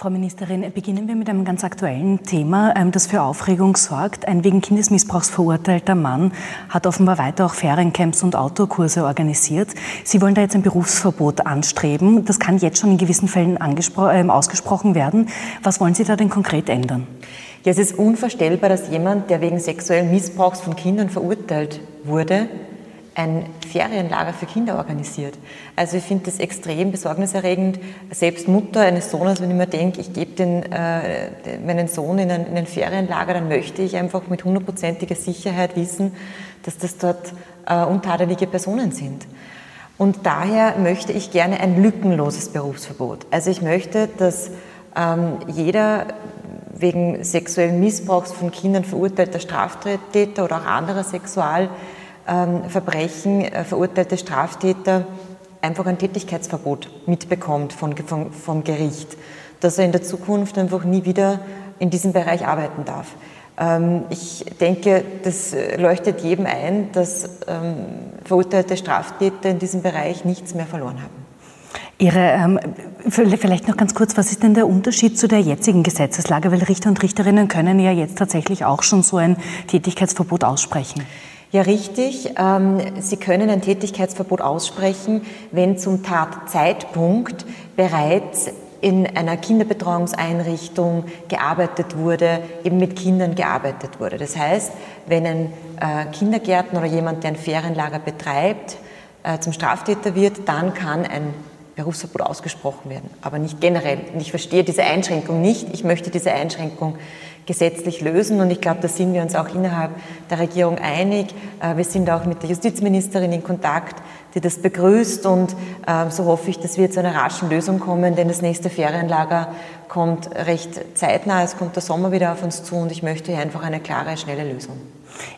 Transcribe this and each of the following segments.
Frau Ministerin, beginnen wir mit einem ganz aktuellen Thema, ähm, das für Aufregung sorgt. Ein wegen Kindesmissbrauchs verurteilter Mann hat offenbar weiter auch Feriencamps und Outdoorkurse organisiert. Sie wollen da jetzt ein Berufsverbot anstreben. Das kann jetzt schon in gewissen Fällen äh, ausgesprochen werden. Was wollen Sie da denn konkret ändern? Ja, es ist unvorstellbar, dass jemand, der wegen sexuellen Missbrauchs von Kindern verurteilt wurde, ein Ferienlager für Kinder organisiert. Also ich finde das extrem besorgniserregend. Selbst Mutter eines Sohnes, wenn ich mir denke, ich gebe den, äh, meinen Sohn in ein, in ein, Ferienlager, dann möchte ich einfach mit hundertprozentiger Sicherheit wissen, dass das dort äh, untadelige Personen sind. Und daher möchte ich gerne ein lückenloses Berufsverbot. Also ich möchte, dass ähm, jeder wegen sexuellen Missbrauchs von Kindern verurteilter Straftäter oder auch anderer Sexual Verbrechen äh, verurteilte Straftäter einfach ein Tätigkeitsverbot mitbekommt von, von, vom Gericht, dass er in der Zukunft einfach nie wieder in diesem Bereich arbeiten darf. Ähm, ich denke, das leuchtet jedem ein, dass ähm, verurteilte Straftäter in diesem Bereich nichts mehr verloren haben. Ihre, ähm, vielleicht noch ganz kurz, was ist denn der Unterschied zu der jetzigen Gesetzeslage? Weil Richter und Richterinnen können ja jetzt tatsächlich auch schon so ein Tätigkeitsverbot aussprechen. Ja, richtig. Ähm, Sie können ein Tätigkeitsverbot aussprechen, wenn zum Tatzeitpunkt bereits in einer Kinderbetreuungseinrichtung gearbeitet wurde, eben mit Kindern gearbeitet wurde. Das heißt, wenn ein äh, Kindergärtner oder jemand, der ein Ferienlager betreibt, äh, zum Straftäter wird, dann kann ein Berufsverbot ausgesprochen werden, aber nicht generell. Und ich verstehe diese Einschränkung nicht. Ich möchte diese Einschränkung gesetzlich lösen. Und ich glaube, da sind wir uns auch innerhalb der Regierung einig. Äh, wir sind auch mit der Justizministerin in Kontakt, die das begrüßt. Und äh, so hoffe ich, dass wir zu einer raschen Lösung kommen, denn das nächste Ferienlager kommt recht zeitnah. Es kommt der Sommer wieder auf uns zu und ich möchte hier einfach eine klare, schnelle Lösung.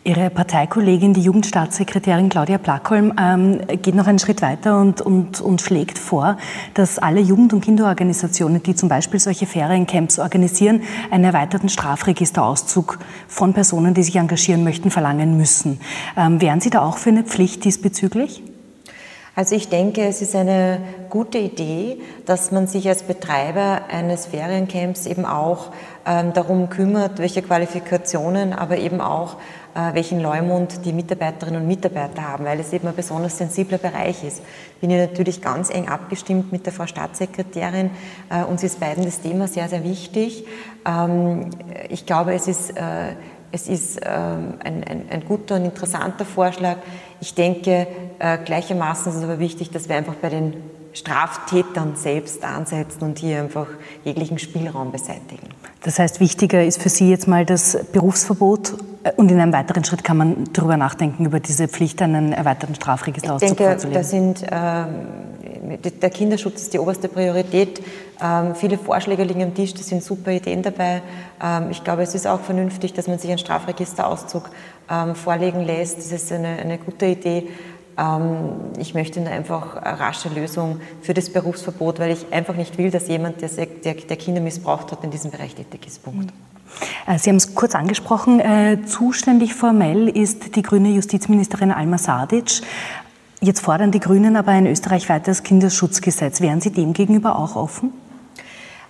Ihre Parteikollegin, die Jugendstaatssekretärin Claudia Plackholm, ähm, geht noch einen Schritt weiter und, und, und schlägt vor, dass alle Jugend- und Kinderorganisationen, die zum Beispiel solche Feriencamps organisieren, einen erweiterten Strafregisterauszug von Personen, die sich engagieren möchten, verlangen müssen. Ähm, wären Sie da auch für eine Pflicht diesbezüglich? Also ich denke, es ist eine gute Idee, dass man sich als Betreiber eines Feriencamps eben auch ähm, darum kümmert, welche Qualifikationen, aber eben auch welchen Leumund die Mitarbeiterinnen und Mitarbeiter haben, weil es eben ein besonders sensibler Bereich ist. Bin ich natürlich ganz eng abgestimmt mit der Frau Staatssekretärin. Äh, uns ist beiden das Thema sehr, sehr wichtig. Ähm, ich glaube, es ist, äh, es ist ähm, ein, ein, ein guter und interessanter Vorschlag. Ich denke, gleichermaßen ist es aber wichtig, dass wir einfach bei den Straftätern selbst ansetzen und hier einfach jeglichen Spielraum beseitigen. Das heißt, wichtiger ist für Sie jetzt mal das Berufsverbot äh, und in einem weiteren Schritt kann man darüber nachdenken, über diese Pflicht, einen erweiterten Strafregisterauszug Ich denke, da sind, äh, der Kinderschutz ist die oberste Priorität. Ähm, viele Vorschläge liegen am Tisch, da sind super Ideen dabei. Ähm, ich glaube, es ist auch vernünftig, dass man sich einen Strafregisterauszug ähm, vorlegen lässt. Das ist eine, eine gute Idee. Ähm, ich möchte einfach eine rasche Lösung für das Berufsverbot, weil ich einfach nicht will, dass jemand, der, der Kinder missbraucht hat, in diesem Bereich tätig ist. Punkt. Äh, Sie haben es kurz angesprochen. Äh, zuständig formell ist die grüne Justizministerin Alma Sadic. Jetzt fordern die Grünen aber ein österreichweites Kinderschutzgesetz. Wären Sie dem gegenüber auch offen?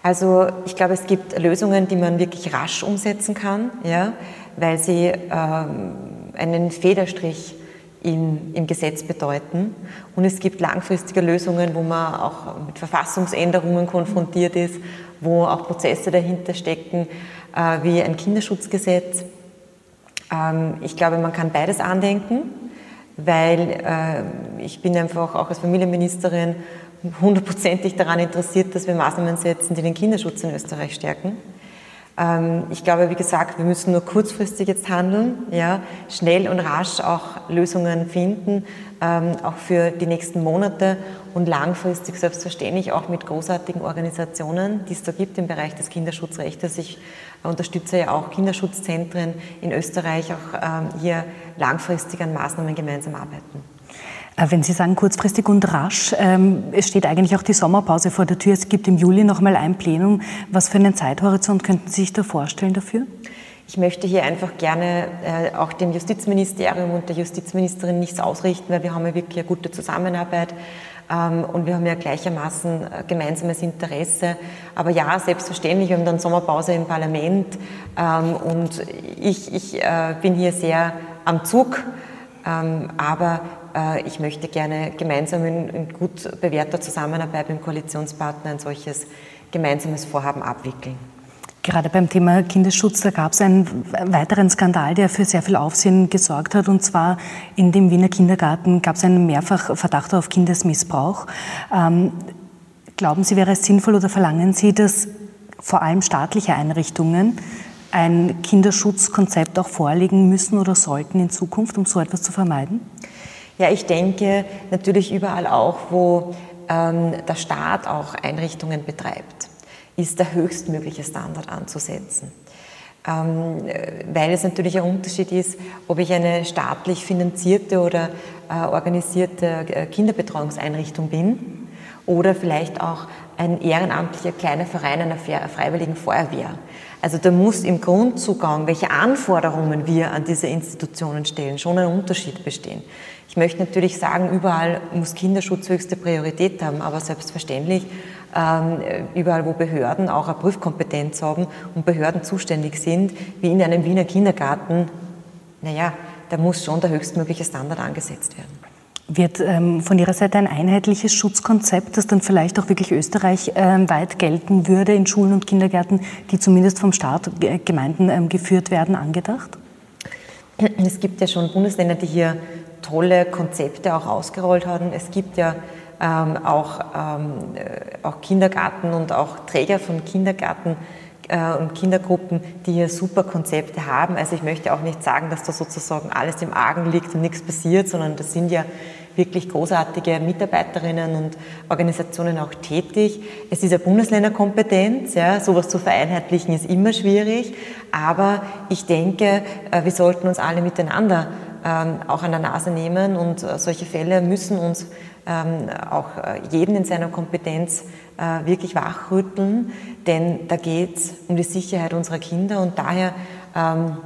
Also ich glaube, es gibt Lösungen, die man wirklich rasch umsetzen kann, ja, weil sie ähm, einen Federstrich im, im Gesetz bedeuten. Und es gibt langfristige Lösungen, wo man auch mit Verfassungsänderungen konfrontiert ist, wo auch Prozesse dahinter stecken, äh, wie ein Kinderschutzgesetz. Ähm, ich glaube, man kann beides andenken, weil äh, ich bin einfach auch als Familienministerin hundertprozentig daran interessiert, dass wir Maßnahmen setzen, die den Kinderschutz in Österreich stärken. Ähm, ich glaube, wie gesagt, wir müssen nur kurzfristig jetzt handeln, ja, schnell und rasch auch Lösungen finden, ähm, auch für die nächsten Monate und langfristig selbstverständlich auch mit großartigen Organisationen, die es da gibt im Bereich des Kinderschutzrechts. Ich unterstütze ja auch Kinderschutzzentren in Österreich, auch ähm, hier langfristig an Maßnahmen gemeinsam arbeiten. Äh, wenn Sie sagen kurzfristig und rasch, ähm, es steht eigentlich auch die Sommerpause vor der Tür. Es gibt im Juli noch mal ein Plenum. Was für einen Zeithorizont könnten Sie sich da vorstellen dafür? Ich möchte hier einfach gerne äh, auch dem Justizministerium und der Justizministerin nichts ausrichten, weil wir haben ja wirklich eine gute Zusammenarbeit. ähm, und wir haben ja gleichermaßen äh, gemeinsames Interesse. Aber ja, selbstverständlich, wir haben dann Sommerpause im Parlament ähm, und ich, ich äh, bin hier sehr am Zug, ähm, aber ich möchte gerne gemeinsam in, in gut bewährter Zusammenarbeit mit dem Koalitionspartner ein solches gemeinsames Vorhaben abwickeln. Gerade beim Thema Kindesschutz, da gab es einen weiteren Skandal, der für sehr viel Aufsehen gesorgt hat. Und zwar in dem Wiener Kindergarten gab es einen mehrfach Verdacht auf Kindesmissbrauch. Ähm, glauben Sie, wäre es sinnvoll oder verlangen Sie, dass vor allem staatliche Einrichtungen ein Kinderschutzkonzept auch vorlegen müssen oder sollten in Zukunft, um so etwas zu vermeiden? Ja, ich denke natürlich überall auch, wo ähm, der Staat auch Einrichtungen betreibt ist der höchstmögliche Standard anzusetzen. Ähm, weil es natürlich ein Unterschied ist, ob ich eine staatlich finanzierte oder äh, organisierte äh, Kinderbetreuungseinrichtung bin oder vielleicht auch ein ehrenamtlicher kleiner Verein einer freiwilligen Feuerwehr. Also da muss im Grundzugang, welche Anforderungen wir an diese Institutionen stellen, schon ein Unterschied bestehen. Ich möchte natürlich sagen, überall muss Kinderschutz höchste Priorität haben, aber selbstverständlich ähm, überall, wo Behörden auch eine Prüfkompetenz haben und Behörden zuständig sind, wie in einem Wiener Kindergarten, naja, da muss schon der höchstmögliche Standard angesetzt werden. Wird ähm, von Ihrer Seite ein einheitliches Schutzkonzept, das dann vielleicht auch wirklich österreichweit ähm, gelten würde in Schulen und Kindergärten, die zumindest vom Staat, äh, Gemeinden ähm, geführt werden, angedacht? Es gibt ja schon Bundesländer, die hier tolle Konzepte auch ausgerollt haben. Es gibt ja ähm, auch, ähm, äh, auch Kindergarten und auch Träger von Kindergarten äh, und Kindergruppen, die hier super Konzepte haben. Also ich möchte auch nicht sagen, dass da sozusagen alles im Argen liegt und nichts passiert, sondern das sind ja wirklich großartige Mitarbeiterinnen und Organisationen auch tätig. Es ist eine Bundesländerkompetenz, ja, sowas zu vereinheitlichen ist immer schwierig, aber ich denke, äh, wir sollten uns alle miteinander auch an der Nase nehmen und äh, solche Fälle müssen uns ähm, auch äh, jeden in seiner Kompetenz äh, wirklich wachrütteln, denn da geht es um die Sicherheit unserer Kinder und daher ähm,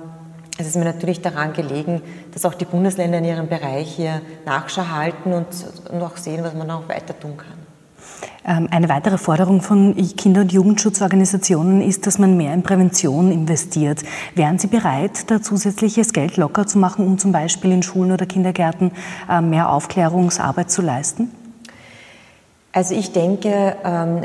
es ist mir natürlich daran gelegen, dass auch die Bundesländer in ihrem Bereich hier Nachschau halten und, auch sehen, was man auch weiter tun kann. Ähm, eine weitere Forderung von Kinder- und Jugendschutzorganisationen ist, dass man mehr in Prävention investiert. Wären Sie bereit, da zusätzliches Geld locker zu machen, um zum Beispiel in Schulen oder Kindergärten äh, mehr Aufklärungsarbeit zu leisten? Also ich denke, ähm,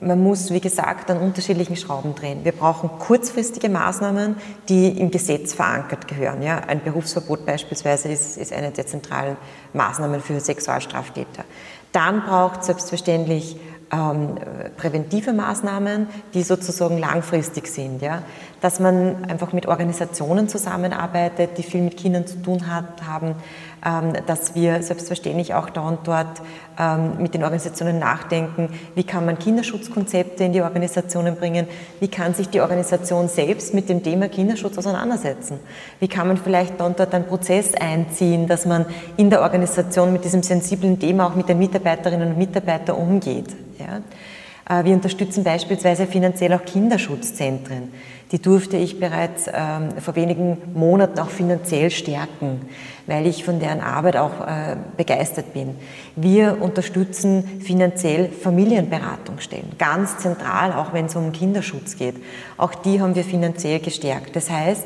man muss, wie gesagt, an unterschiedlichen Schrauben drehen. Wir brauchen kurzfristige Maßnahmen, die im Gesetz verankert gehören. Ein Berufsverbot beispielsweise ist eine der zentralen Maßnahmen für Sexualstraftäter. Dann braucht es selbstverständlich ähm, präventive Maßnahmen, die sozusagen langfristig sind. Ja? Dass man einfach mit Organisationen zusammenarbeitet, die viel mit Kindern zu tun hat, haben, ähm, dass wir selbstverständlich auch da und dort ähm, mit den Organisationen nachdenken, wie kann man Kinderschutzkonzepte in die Organisationen bringen, wie kann sich die Organisation selbst mit dem Thema Kinderschutz auseinandersetzen, wie kann man vielleicht da und dort einen Prozess einziehen, dass man in der Organisation mit diesem sensiblen Thema auch mit den Mitarbeiterinnen und Mitarbeitern umgeht. Ja? Äh, wir unterstützen beispielsweise finanziell auch Kinderschutzzentren. Die durfte ich bereits ähm, vor wenigen Monaten auch finanziell stärken, weil ich von deren Arbeit auch äh, begeistert bin. Wir unterstützen finanziell Familienberatungsstellen, ganz zentral, auch wenn es um Kinderschutz geht. Auch die haben wir finanziell gestärkt. Das heißt,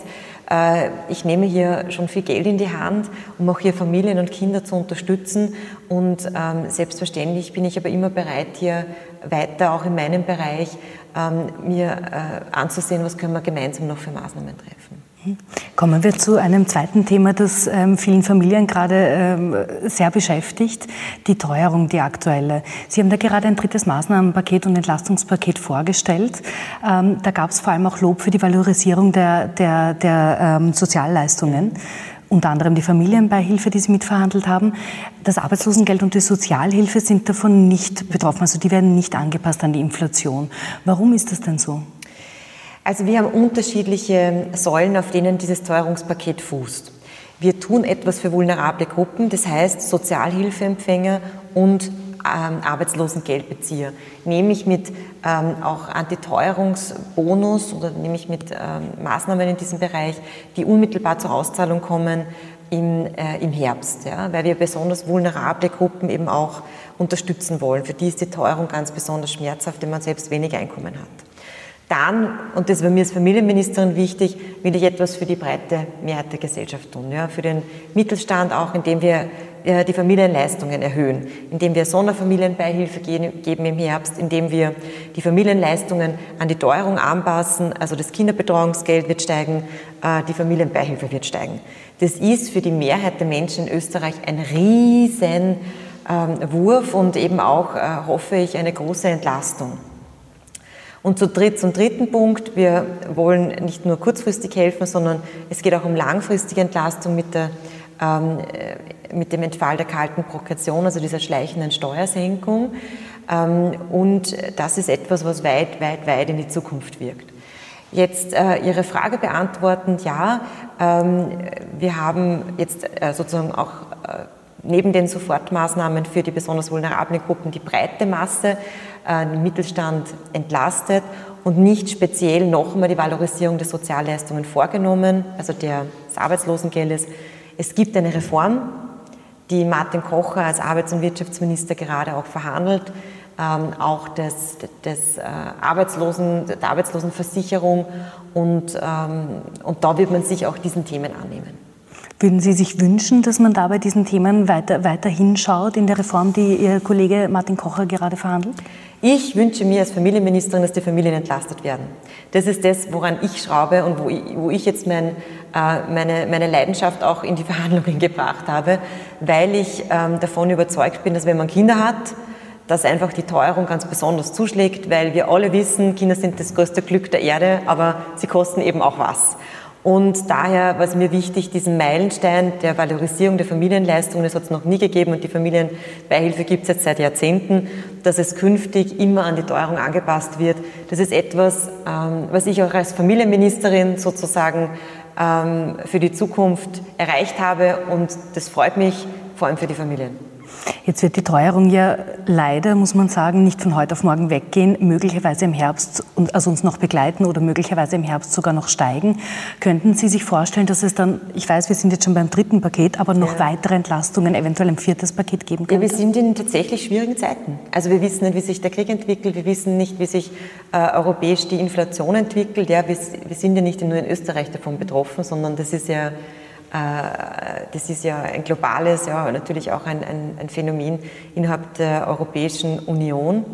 ich nehme hier schon viel Geld in die Hand, um auch hier Familien und Kinder zu unterstützen. Und ähm, selbstverständlich bin ich aber immer bereit, hier weiter auch in meinem Bereich ähm, mir äh, anzusehen, was können wir gemeinsam noch für Maßnahmen treffen. Kommen wir zu einem zweiten Thema, das ähm, vielen Familien gerade ähm, sehr beschäftigt, die Teuerung, die aktuelle. Sie haben da gerade ein drittes Maßnahmenpaket und Entlastungspaket vorgestellt. Ähm, da gab es vor allem auch Lob für die Valorisierung der, der, der ähm, Sozialleistungen. Unter anderem die Familienbeihilfe, die Sie mitverhandelt haben. Das Arbeitslosengeld und die Sozialhilfe sind davon nicht betroffen, also die werden nicht angepasst an die Inflation. Warum ist das denn so? Also wir haben unterschiedliche Säulen, auf denen dieses Teuerungspaket fußt. Wir tun etwas für vulnerable Gruppen, das heißt Sozialhilfeempfänger und ähm, Arbeitslosengeldbezieher, nämlich mit ähm, auch Antiteuerungsbonus oder nämlich mit ähm, Maßnahmen in diesem Bereich, die unmittelbar zur Auszahlung kommen im, äh, im Herbst, ja, weil wir besonders vulnerable Gruppen eben auch unterstützen wollen. Für die ist die Teuerung ganz besonders schmerzhaft, wenn man selbst wenig Einkommen hat. Dann, und das war mir als Familienministerin wichtig, will ich etwas für die breite Mehrheit der Gesellschaft tun. Ja, für den Mittelstand auch, indem wir äh, die Familienleistungen erhöhen, indem wir Sonderfamilienbeihilfe geben im Herbst, indem wir die Familienleistungen an die Teuerung anpassen, also das Kinderbetreuungsgeld wird steigen, äh, die Familienbeihilfe wird steigen. Das ist für die Mehrheit der Menschen in Österreich ein riesen ähm, Wurf und eben auch, äh, hoffe ich, eine große Entlastung. Und zu dritt, zum dritten Punkt, wir wollen nicht nur kurzfristig helfen, sondern es geht auch um langfristige Entlastung mit, der, ähm, äh, mit dem Entfall der kalten Progression, also dieser schleichenden Steuersenkung. Ähm, und das ist etwas, was weit, weit, weit in die Zukunft wirkt. Jetzt äh, Ihre Frage beantwortend, ja, ähm, wir haben jetzt äh, sozusagen auch äh, neben den Sofortmaßnahmen für die besonders vulnerablen Gruppen die breite Masse äh, den Mittelstand entlastet und nicht speziell nochmal die Valorisierung der Sozialleistungen vorgenommen, also des Arbeitslosengeldes. Es gibt eine Reform, die Martin Kocher als Arbeits- und Wirtschaftsminister gerade auch verhandelt, ähm, auch des, des äh, Arbeitslosen, der Arbeitslosenversicherung und, ähm, und da wird man sich auch diesen Themen annehmen. Würden Sie sich wünschen, dass man da bei diesen Themen weiter, weiter hinschaut in der Reform, die Ihr Kollege Martin Kocher gerade verhandelt? Ich wünsche mir als Familienministerin, dass die Familien entlastet werden. Das ist das, woran ich schraube und wo ich, wo ich jetzt mein, äh, meine, meine Leidenschaft auch in die Verhandlungen gebracht habe, weil ich ähm, davon überzeugt bin, dass wenn man Kinder hat, dass einfach die Teuerung ganz besonders zuschlägt, weil wir alle wissen, Kinder sind das größte Glück der Erde, aber sie kosten eben auch was. Und daher war es mir wichtig, diesen Meilenstein der Valorisierung der Familienleistungen, das hat es noch nie gegeben und die Familienbeihilfe gibt es jetzt seit Jahrzehnten, dass es künftig immer an die Teuerung angepasst wird. Das ist etwas, ähm, was ich auch als Familienministerin sozusagen ähm, für die Zukunft erreicht habe und das freut mich vor allem für die Familien. Jetzt wird die Teuerung ja leider, muss man sagen, nicht von heute auf morgen weggehen, möglicherweise im Herbst und also uns noch begleiten oder möglicherweise im Herbst sogar noch steigen. Könnten Sie sich vorstellen, dass es dann, ich weiß, wir sind jetzt schon beim dritten Paket, aber noch ja. weitere Entlastungen, eventuell ein viertes Paket geben könnte? Ja, wir sind in tatsächlich schwierigen Zeiten. Also wir wissen nicht, wie sich der Krieg entwickelt, wir wissen nicht, wie sich äh, europäisch die Inflation entwickelt. Ja, wir, wir sind ja nicht nur in Österreich davon betroffen, sondern das ist ja das ist ja ein globales, ja, natürlich auch ein, ein, ein Phänomen innerhalb der Europäischen Union.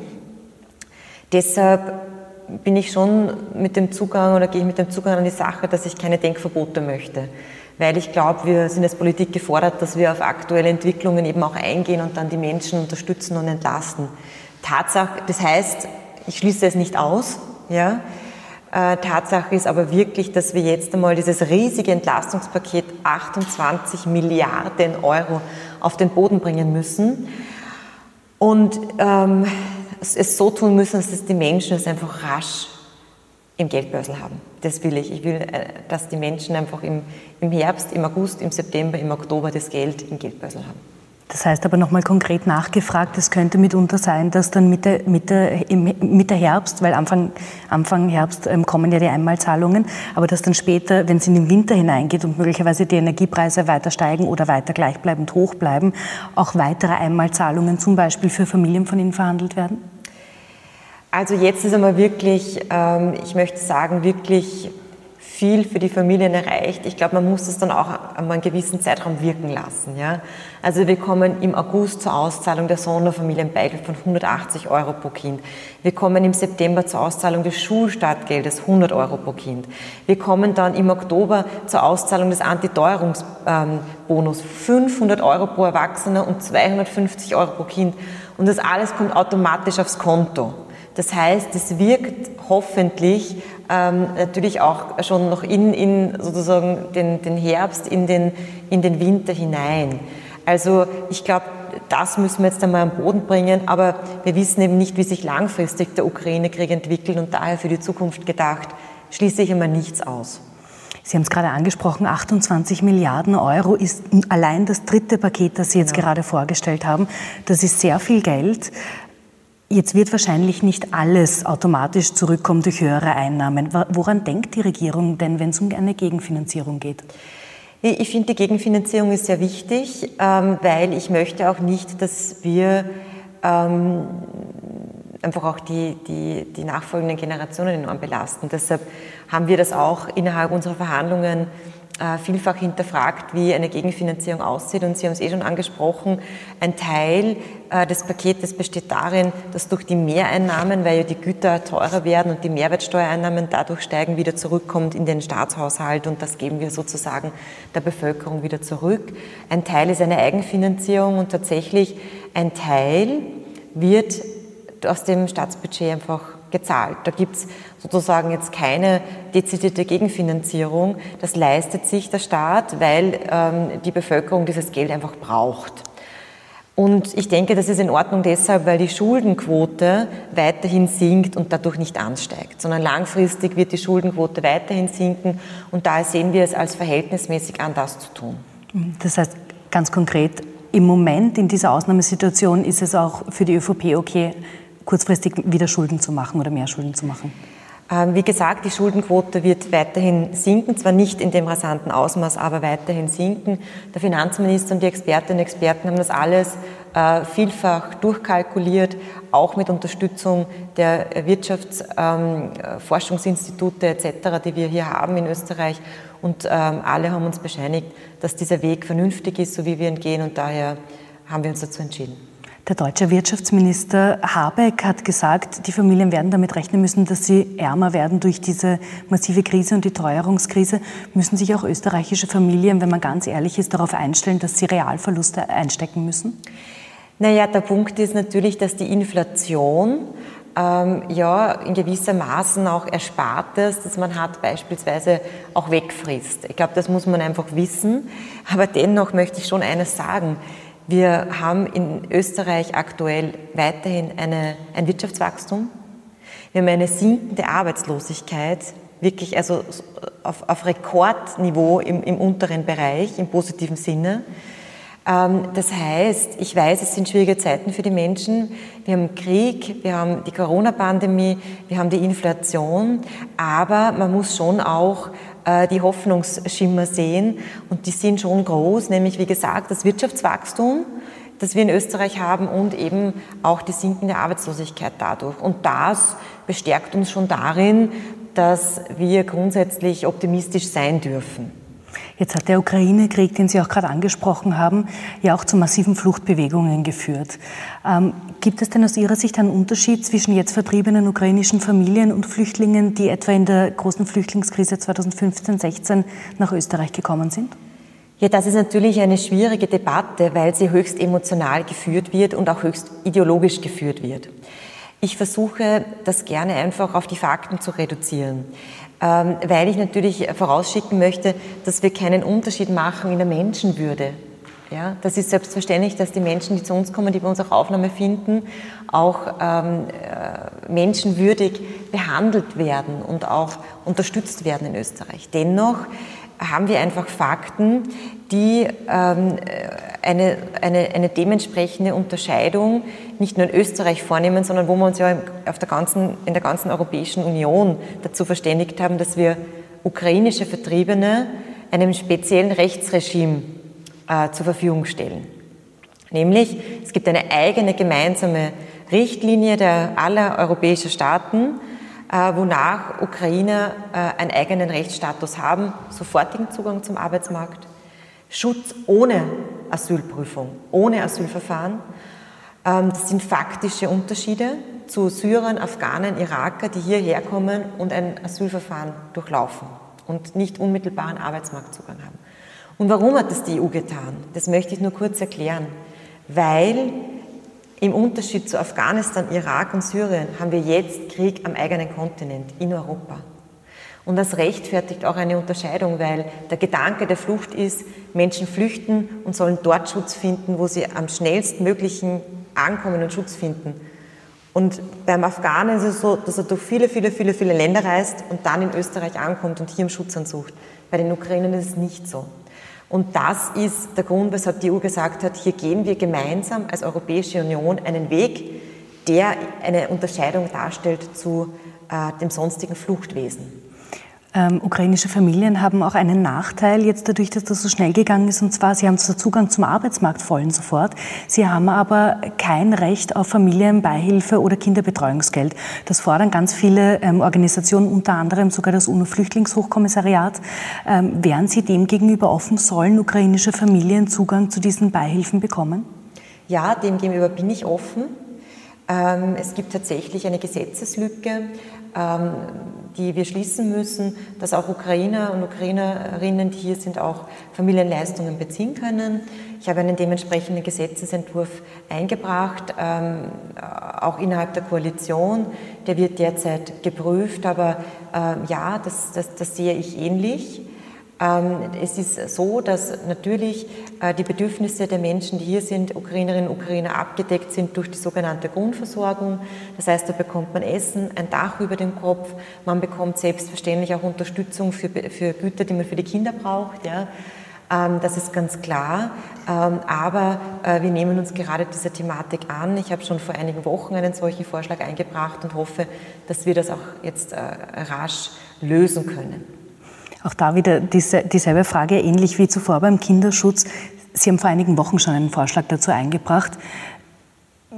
Deshalb bin ich schon mit dem Zugang oder gehe ich mit dem Zugang an die Sache, dass ich keine Denkverbote möchte. Weil ich glaube, wir sind als Politik gefordert, dass wir auf aktuelle Entwicklungen eben auch eingehen und dann die Menschen unterstützen und entlasten. Tatsache, das heißt, ich schließe es nicht aus, ja, äh, Tatsache ist aber wirklich, dass wir jetzt einmal dieses riesige Entlastungspaket 28 Milliarden Euro auf den Boden bringen müssen und ähm, es so tun müssen, dass die Menschen es einfach rasch im Geldbörsel haben. Das will ich. Ich will, äh, dass die Menschen einfach im, im Herbst, im August, im September, im Oktober das Geld im Geldbörsel haben. Das heißt aber nochmal konkret nachgefragt, es könnte mitunter sein, dass dann Mitte, Mitte, Mitte Herbst, weil Anfang, Anfang Herbst ähm, kommen ja die Einmalzahlungen, aber dass dann später, wenn es in den Winter hineingeht und möglicherweise die Energiepreise weiter steigen oder weiter gleichbleibend hoch bleiben, auch weitere Einmalzahlungen zum Beispiel für Familien von Ihnen verhandelt werden? Also jetzt ist einmal wirklich, ähm, ich möchte sagen, wirklich viel für die Familien erreicht. Ich glaube, man muss es dann auch einmal einen gewissen Zeitraum wirken lassen. Ja? Also wir kommen im August zur Auszahlung der Sonderfamilienbeihilfe von 180 Euro pro Kind. Wir kommen im September zur Auszahlung des Schulstartgeldes 100 Euro pro Kind. Wir kommen dann im Oktober zur Auszahlung des Antiteuerungsbonus 500 Euro pro Erwachsener und 250 Euro pro Kind. Und das alles kommt automatisch aufs Konto. Das heißt, es wirkt hoffentlich ähm, natürlich auch schon noch in, in sozusagen den, den Herbst, in den, in den Winter hinein. Also ich glaube, das müssen wir jetzt einmal am Boden bringen, aber wir wissen eben nicht, wie sich langfristig der Ukraine-Krieg entwickelt und daher für die Zukunft gedacht, schließe ich immer nichts aus. Sie haben es gerade angesprochen, 28 Milliarden Euro ist allein das dritte Paket, das Sie jetzt ja. gerade vorgestellt haben. Das ist sehr viel Geld. Jetzt wird wahrscheinlich nicht alles automatisch zurückkommen durch höhere Einnahmen. Woran denkt die Regierung denn, wenn es um eine Gegenfinanzierung geht? Ich finde, die Gegenfinanzierung ist sehr wichtig, ähm, weil ich möchte auch nicht, dass wir ähm, einfach auch die, die, die nachfolgenden Generationen enorm belasten. Deshalb haben wir das auch innerhalb unserer Verhandlungen vielfach hinterfragt, wie eine Gegenfinanzierung aussieht. Und Sie haben es eh schon angesprochen, ein Teil äh, des Paketes besteht darin, dass durch die Mehreinnahmen, weil ja die Güter teurer werden und die Mehrwertsteuereinnahmen dadurch steigen, wieder zurückkommt in den Staatshaushalt und das geben wir sozusagen der Bevölkerung wieder zurück. Ein Teil ist eine Eigenfinanzierung und tatsächlich ein Teil wird aus dem Staatsbudget einfach gezahlt. Da gibt es sozusagen jetzt keine dezidierte Gegenfinanzierung. Das leistet sich der Staat, weil ähm, die Bevölkerung dieses Geld einfach braucht. Und ich denke, das ist in Ordnung deshalb, weil die Schuldenquote weiterhin sinkt und dadurch nicht ansteigt, sondern langfristig wird die Schuldenquote weiterhin sinken und daher sehen wir es als verhältnismäßig an, das zu tun. Das heißt ganz konkret, im Moment in dieser Ausnahmesituation ist es auch für die ÖVP okay, kurzfristig wieder Schulden zu machen oder mehr Schulden zu machen? Ähm, wie gesagt, die Schuldenquote wird weiterhin sinken, zwar nicht in dem rasanten Ausmaß, aber weiterhin sinken. Der Finanzminister und die Expertinnen und Experten haben das alles äh, vielfach durchkalkuliert, auch mit Unterstützung der Wirtschaftsforschungsinstitute ähm, etc., die wir hier haben in Österreich. Und ähm, alle haben uns bescheinigt, dass dieser Weg vernünftig ist, so wie wir ihn gehen. Und daher haben wir uns dazu entschieden. Der deutsche Wirtschaftsminister Habeck hat gesagt, die Familien werden damit rechnen müssen, dass sie ärmer werden durch diese massive Krise und die Teuerungskrise. Müssen sich auch österreichische Familien, wenn man ganz ehrlich ist, darauf einstellen, dass sie Realverluste einstecken müssen? Naja, der Punkt ist natürlich, dass die Inflation ähm, ja in gewisser Maßen auch Erspartes, das man hat, beispielsweise auch wegfrisst. Ich glaube, das muss man einfach wissen. Aber dennoch möchte ich schon eines sagen. Wir haben in Österreich aktuell weiterhin eine, ein Wirtschaftswachstum. Wir haben eine sinkende Arbeitslosigkeit, wirklich also auf, auf Rekordniveau im, im, unteren Bereich, im positiven Sinne. Ähm, das heißt, ich weiß, es sind schwierige Zeiten für die Menschen. Wir haben Krieg, wir haben die Corona-Pandemie, wir haben die Inflation, aber man muss schon auch die Hoffnungsschimmer sehen und die sind schon groß, nämlich wie gesagt das Wirtschaftswachstum, das wir in Österreich haben und eben auch die sinkende Arbeitslosigkeit dadurch. Und das bestärkt uns schon darin, dass wir grundsätzlich optimistisch sein dürfen. Jetzt hat der Ukraine-Krieg, den Sie auch gerade angesprochen haben, ja auch zu massiven Fluchtbewegungen geführt. Ähm, gibt es denn aus Ihrer Sicht einen Unterschied zwischen jetzt vertriebenen ukrainischen Familien und Flüchtlingen, die etwa in der großen Flüchtlingskrise 2015-16 nach Österreich gekommen sind? Ja, das ist natürlich eine schwierige Debatte, weil sie höchst emotional geführt wird und auch höchst ideologisch geführt wird. Ich versuche das gerne einfach auf die Fakten zu reduzieren. Ähm, weil ich natürlich vorausschicken möchte, dass wir keinen Unterschied machen in der Menschenwürde. Ja, das ist selbstverständlich, dass die Menschen, die zu uns kommen, die bei uns auch Aufnahme finden, auch ähm, äh, menschenwürdig behandelt werden und auch unterstützt werden in Österreich. Dennoch haben wir einfach Fakten, die ähm, eine, eine, eine dementsprechende Unterscheidung nicht nur in Österreich vornehmen, sondern wo wir uns ja auf der ganzen, in der ganzen Europäischen Union dazu verständigt haben, dass wir ukrainische Vertriebene einem speziellen Rechtsregime äh, zur Verfügung stellen. Nämlich, es gibt eine eigene gemeinsame Richtlinie der aller europäischen Staaten, äh, wonach Ukrainer äh, einen eigenen Rechtsstatus haben, sofortigen Zugang zum Arbeitsmarkt, Schutz ohne Asylprüfung, ohne Asylverfahren. Ähm, das sind faktische Unterschiede zu Syrern, Afghanen, Iraker, die hierher kommen und ein Asylverfahren durchlaufen und nicht unmittelbaren Arbeitsmarktzugang haben. Und warum hat das die EU getan? Das möchte ich nur kurz erklären. Weil im Unterschied zu Afghanistan, Irak und Syrien haben wir jetzt Krieg am eigenen Kontinent in Europa. Und das rechtfertigt auch eine Unterscheidung, weil der Gedanke der Flucht ist, Menschen flüchten und sollen dort Schutz finden, wo sie am schnellstmöglichen ankommen und Schutz finden. Und beim Afghanen ist es so, dass er durch viele, viele, viele, viele Länder reist und dann in Österreich ankommt und hier im Schutz ansucht. Bei den Ukrainern ist es nicht so. Und das ist der Grund, weshalb die EU gesagt hat, hier gehen wir gemeinsam als Europäische Union einen Weg, der eine Unterscheidung darstellt zu äh, dem sonstigen Fluchtwesen. Ähm, ukrainische Familien haben auch einen Nachteil jetzt dadurch, dass das so schnell gegangen ist. Und zwar, sie haben zwar Zugang zum Arbeitsmarkt vollen sofort, sie haben aber kein Recht auf Familienbeihilfe oder Kinderbetreuungsgeld. Das fordern ganz viele ähm, Organisationen, unter anderem sogar das UNO-Flüchtlingshochkommissariat. Ähm, wären Sie dem gegenüber offen? Sollen ukrainische Familien Zugang zu diesen Beihilfen bekommen? Ja, dem gegenüber bin ich offen. Ähm, es gibt tatsächlich eine Gesetzeslücke die wir schließen müssen, dass auch Ukrainer und Ukrainerinnen, die hier sind, auch Familienleistungen beziehen können. Ich habe einen dementsprechenden Gesetzesentwurf eingebracht, ähm, auch innerhalb der Koalition. Der wird derzeit geprüft, aber ähm, ja, das, das, das sehe ich ähnlich. Ähm, es ist so, dass natürlich äh, die Bedürfnisse der Menschen, die hier sind, Ukrainerinnen und Ukrainer, abgedeckt sind durch die sogenannte Grundversorgung. Das heißt, da bekommt man Essen, ein Dach über dem Kopf, man bekommt selbstverständlich auch Unterstützung für, für Güter, die man für die Kinder braucht. Ja. Ähm, das ist ganz klar. Ähm, aber äh, wir nehmen uns gerade dieser Thematik an. Ich habe schon vor einigen Wochen einen solchen Vorschlag eingebracht und hoffe, dass wir das auch jetzt äh, rasch lösen können. Auch da wieder diese, dieselbe Frage, ähnlich wie zuvor beim Kinderschutz. Sie haben vor einigen Wochen schon einen Vorschlag dazu eingebracht.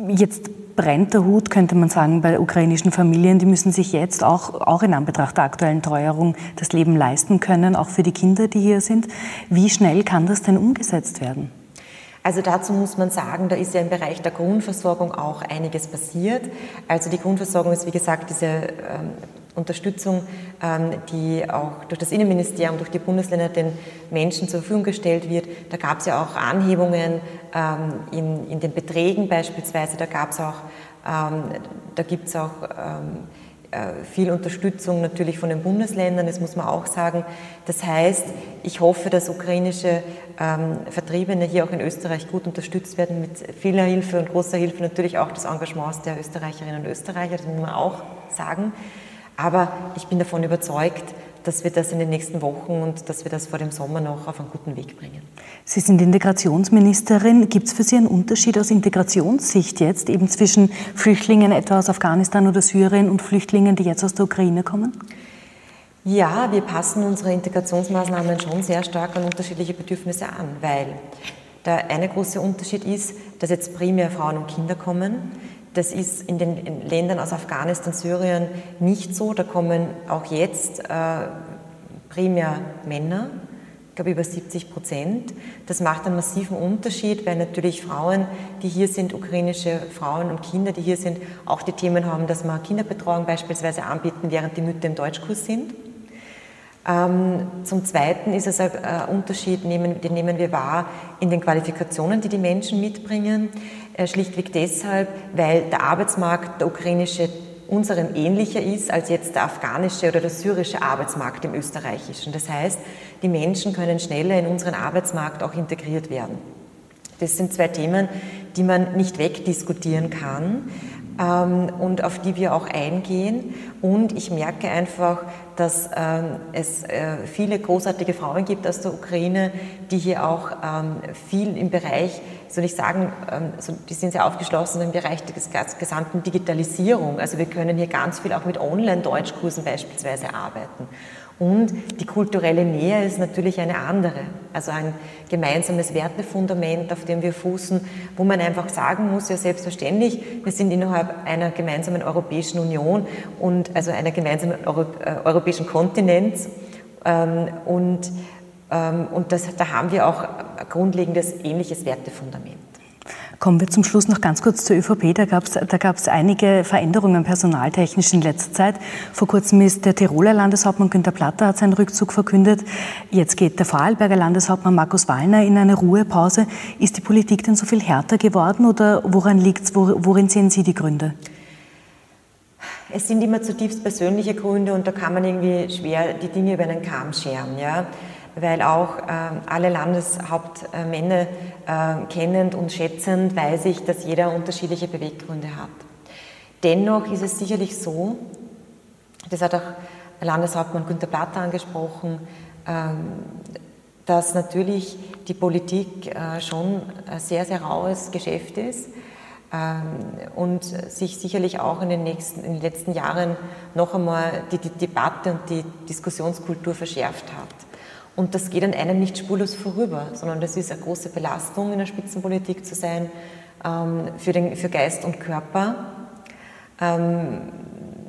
Jetzt brennt der Hut, könnte man sagen, bei ukrainischen Familien. Die müssen sich jetzt auch, auch in Anbetracht der aktuellen Teuerung das Leben leisten können, auch für die Kinder, die hier sind. Wie schnell kann das denn umgesetzt werden? Also dazu muss man sagen, da ist ja im Bereich der Grundversorgung auch einiges passiert. Also die Grundversorgung ist, wie gesagt, diese ähm, Unterstützung, ähm, die auch durch das Innenministerium, durch die Bundesländer den Menschen zur Verfügung gestellt wird. Da gab es ja auch Anhebungen ähm, in, in den Beträgen beispielsweise, da gab es auch, ähm, da gibt es auch äh, viel Unterstützung natürlich von den Bundesländern, das muss man auch sagen. Das heißt, ich hoffe, dass ukrainische Vertriebene hier auch in Österreich gut unterstützt werden mit vieler Hilfe und großer Hilfe, natürlich auch des Engagements der Österreicherinnen und Österreicher, das muss man auch sagen. Aber ich bin davon überzeugt, dass wir das in den nächsten Wochen und dass wir das vor dem Sommer noch auf einen guten Weg bringen. Sie sind Integrationsministerin. Gibt es für Sie einen Unterschied aus Integrationssicht jetzt eben zwischen Flüchtlingen etwa aus Afghanistan oder Syrien und Flüchtlingen, die jetzt aus der Ukraine kommen? Ja, wir passen unsere Integrationsmaßnahmen schon sehr stark an unterschiedliche Bedürfnisse an, weil der eine große Unterschied ist, dass jetzt primär Frauen und Kinder kommen. Das ist in den Ländern aus Afghanistan, Syrien nicht so. Da kommen auch jetzt äh, primär Männer, ich glaube über 70 Prozent. Das macht einen massiven Unterschied, weil natürlich Frauen, die hier sind, ukrainische Frauen und Kinder, die hier sind, auch die Themen haben, dass man Kinderbetreuung beispielsweise anbieten, während die Mütter im Deutschkurs sind. Ähm, zum Zweiten ist es ein Unterschied, den nehmen wir wahr in den Qualifikationen, die die Menschen mitbringen. Äh, schlichtweg deshalb, weil der Arbeitsmarkt, der ukrainische, unserem ähnlicher ist als jetzt der afghanische oder der syrische Arbeitsmarkt im österreichischen. Das heißt, die Menschen können schneller in unseren Arbeitsmarkt auch integriert werden. Das sind zwei Themen, die man nicht wegdiskutieren kann und auf die wir auch eingehen. Und ich merke einfach, dass ähm, es äh, viele großartige Frauen gibt aus der Ukraine, die hier auch ähm, viel im Bereich, soll ich sagen, ähm, die sind sehr aufgeschlossen im Bereich der gesamten Digitalisierung. Also wir können hier ganz viel auch mit Online-Deutschkursen beispielsweise arbeiten. Und die kulturelle Nähe ist natürlich eine andere, also ein gemeinsames Wertefundament, auf dem wir fußen, wo man einfach sagen muss, ja selbstverständlich, wir sind innerhalb einer gemeinsamen Europäischen Union und also einer gemeinsamen Euro, äh, europäischen Kontinents ähm, und, ähm, und das, da haben wir auch ein grundlegendes ähnliches Wertefundament. Kommen wir zum Schluss noch ganz kurz zur ÖVP. Da gab es da gab's einige Veränderungen personaltechnisch in letzter Zeit. Vor kurzem ist der Tiroler Landeshauptmann Günter Platter hat seinen Rückzug verkündet. Jetzt geht der Vorarlberger Landeshauptmann Markus Wallner in eine Ruhepause. Ist die Politik denn so viel härter geworden oder woran liegt es? Worin sehen Sie die Gründe? Es sind immer zutiefst persönliche Gründe und da kann man irgendwie schwer die Dinge über einen Kamm scheren. Ja? Weil auch äh, alle Landeshauptmänner äh, kennend und schätzend weiß ich, dass jeder unterschiedliche Beweggründe hat. Dennoch ist es sicherlich so, das hat auch Landeshauptmann Günter Platter angesprochen, ähm, dass natürlich die Politik äh, schon ein sehr, sehr raues Geschäft ist. ähm, und sich sicherlich auch in den, nächsten, in den letzten Jahren noch einmal die, die Debatte und die Diskussionskultur verschärft hat. Und das geht an einem nicht spurlos vorüber, sondern das ist eine große Belastung in der Spitzenpolitik zu sein ähm, für, den, für Geist und Körper. Ähm,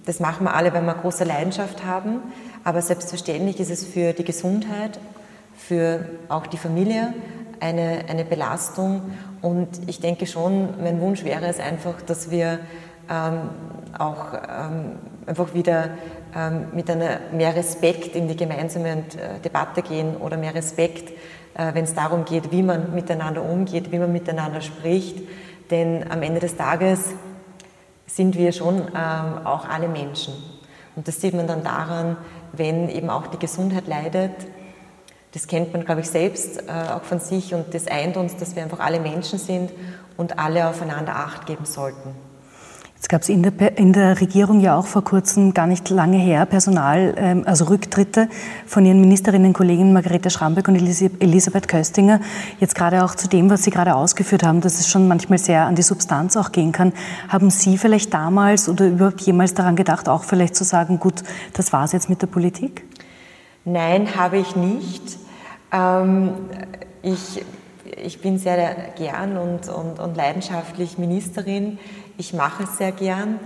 das machen wir alle, weil wir große Leidenschaft haben, aber selbstverständlich ist es für die Gesundheit, für auch die Familie eine, eine Belastung und ich denke schon, mein Wunsch wäre es einfach, dass wir ähm, auch einfach wieder ähm, mit einer mehr Respekt in die gemeinsame äh, Debatte gehen oder mehr Respekt, äh, wenn es darum geht, wie man miteinander umgeht, wie man miteinander spricht. Denn am Ende des Tages sind wir schon ähm, auch alle Menschen. Und das sieht man dann daran, wenn eben auch die Gesundheit leidet, das kennt man, glaube ich, selbst äh, auch von sich und das eint uns, dass wir einfach alle Menschen sind und alle aufeinander Acht geben sollten. Jetzt gab es in der, in der Regierung ja auch vor kurzem, gar nicht lange her, Personal, ähm, also Rücktritte von Ihren Ministerinnen, Kolleginnen Margarete Schrambeck und Elisabeth Köstinger. Jetzt gerade auch zu dem, was Sie gerade ausgeführt haben, dass es schon manchmal sehr an die Substanz auch gehen kann. Haben Sie vielleicht damals oder überhaupt jemals daran gedacht, auch vielleicht zu sagen, gut, das war es jetzt mit der Politik? Nein, habe ich nicht. Ähm, ich, ich bin sehr gern und, und, und leidenschaftlich Ministerin. Ich mache es sehr gern.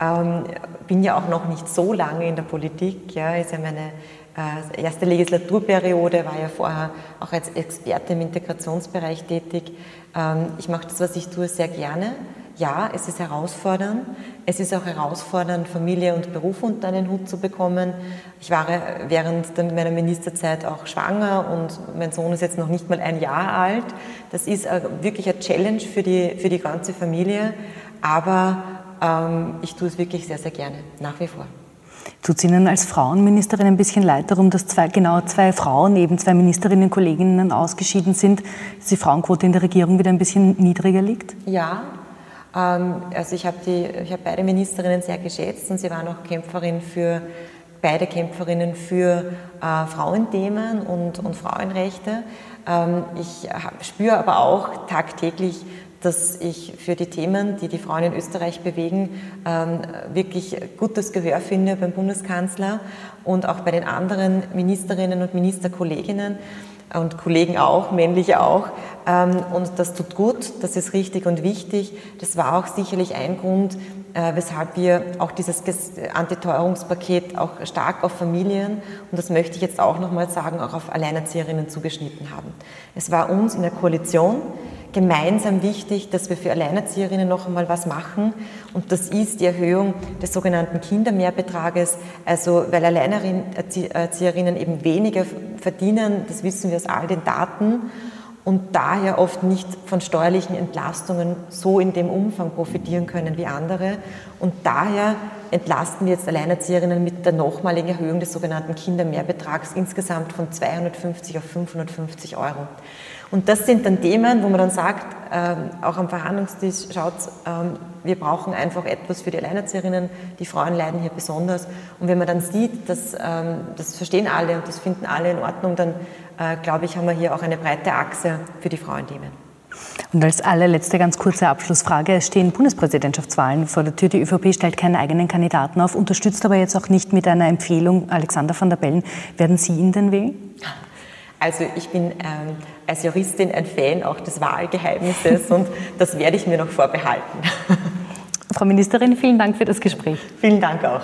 Ähm, bin ja auch noch nicht so lange in der Politik. Ja, ist ja meine äh, erste Legislaturperiode, war ja vorher auch als Experte im Integrationsbereich tätig. Ähm, ich mache das, was ich tue, sehr gerne ja, es ist herausfordernd. Es ist auch herausfordernd, Familie und Beruf unter einen Hut zu bekommen. Ich war während meiner Ministerzeit auch schwanger und mein Sohn ist jetzt noch nicht mal ein Jahr alt. Das ist wirklich eine Challenge für die, für die ganze Familie, aber ähm, ich tue es wirklich sehr, sehr gerne, nach wie vor. Tut es Ihnen als Frauenministerin ein bisschen leid darum, dass zwei, genau zwei Frauen, eben zwei Ministerinnen, Kolleginnen ausgeschieden sind, dass die Frauenquote in der Regierung wieder ein bisschen niedriger liegt? Ja, ähm, also ich habe hab beide Ministerinnen sehr geschätzt und sie waren auch Kämpferin für, beide Kämpferinnen für äh, Frauenthemen und, und Frauenrechte. Ähm, ich spüre aber auch tagtäglich, dass ich für die Themen, die die Frauen in Österreich bewegen, ähm, wirklich gutes Gehör finde beim Bundeskanzler und auch bei den anderen Ministerinnen und Ministerkolleginnen und Kollegen auch, männliche auch. Ähm, und das tut gut, das ist richtig und wichtig. Das war auch sicherlich ein Grund, äh, weshalb wir auch dieses Antiteuerungspaket auch stark auf Familien, und das möchte ich jetzt auch nochmal sagen, auch auf Alleinerzieherinnen zugeschnitten haben. Es war uns in der Koalition gemeinsam wichtig, dass wir für Alleinerzieherinnen noch einmal was machen. Und das ist die Erhöhung des sogenannten Kindermehrbetrages. Also, weil Alleinerzieherinnen eben weniger verdienen, das wissen wir aus all den Daten und daher oft nicht von steuerlichen Entlastungen so in dem Umfang profitieren können wie andere. Und daher entlasten wir jetzt Alleinerzieherinnen mit der nochmaligen Erhöhung des sogenannten Kindermehrbetrags insgesamt von 250 auf 550 Euro. Und das sind dann Themen, wo man dann sagt, ähm, auch am Verhandlungstisch, schaut, ähm, wir brauchen einfach etwas für die Alleinerzieherinnen, die Frauen leiden hier besonders. Und wenn man dann sieht, dass, ähm, das verstehen alle und das finden alle in Ordnung, dann äh, glaube ich, haben wir hier auch eine breite Achse für die Frauenthemen. Und als allerletzte ganz kurze Abschlussfrage. Es stehen Bundespräsidentschaftswahlen vor der Tür. Die ÖVP stellt keinen eigenen Kandidaten auf, unterstützt aber jetzt auch nicht mit einer Empfehlung Alexander van der Bellen. Werden Sie ihn denn wählen? Also ich bin ähm, als Juristin ein Fan auch des Wahlgeheimnisses und das werde ich mir noch vorbehalten. Frau Ministerin, vielen Dank für das Gespräch. Vielen Dank auch.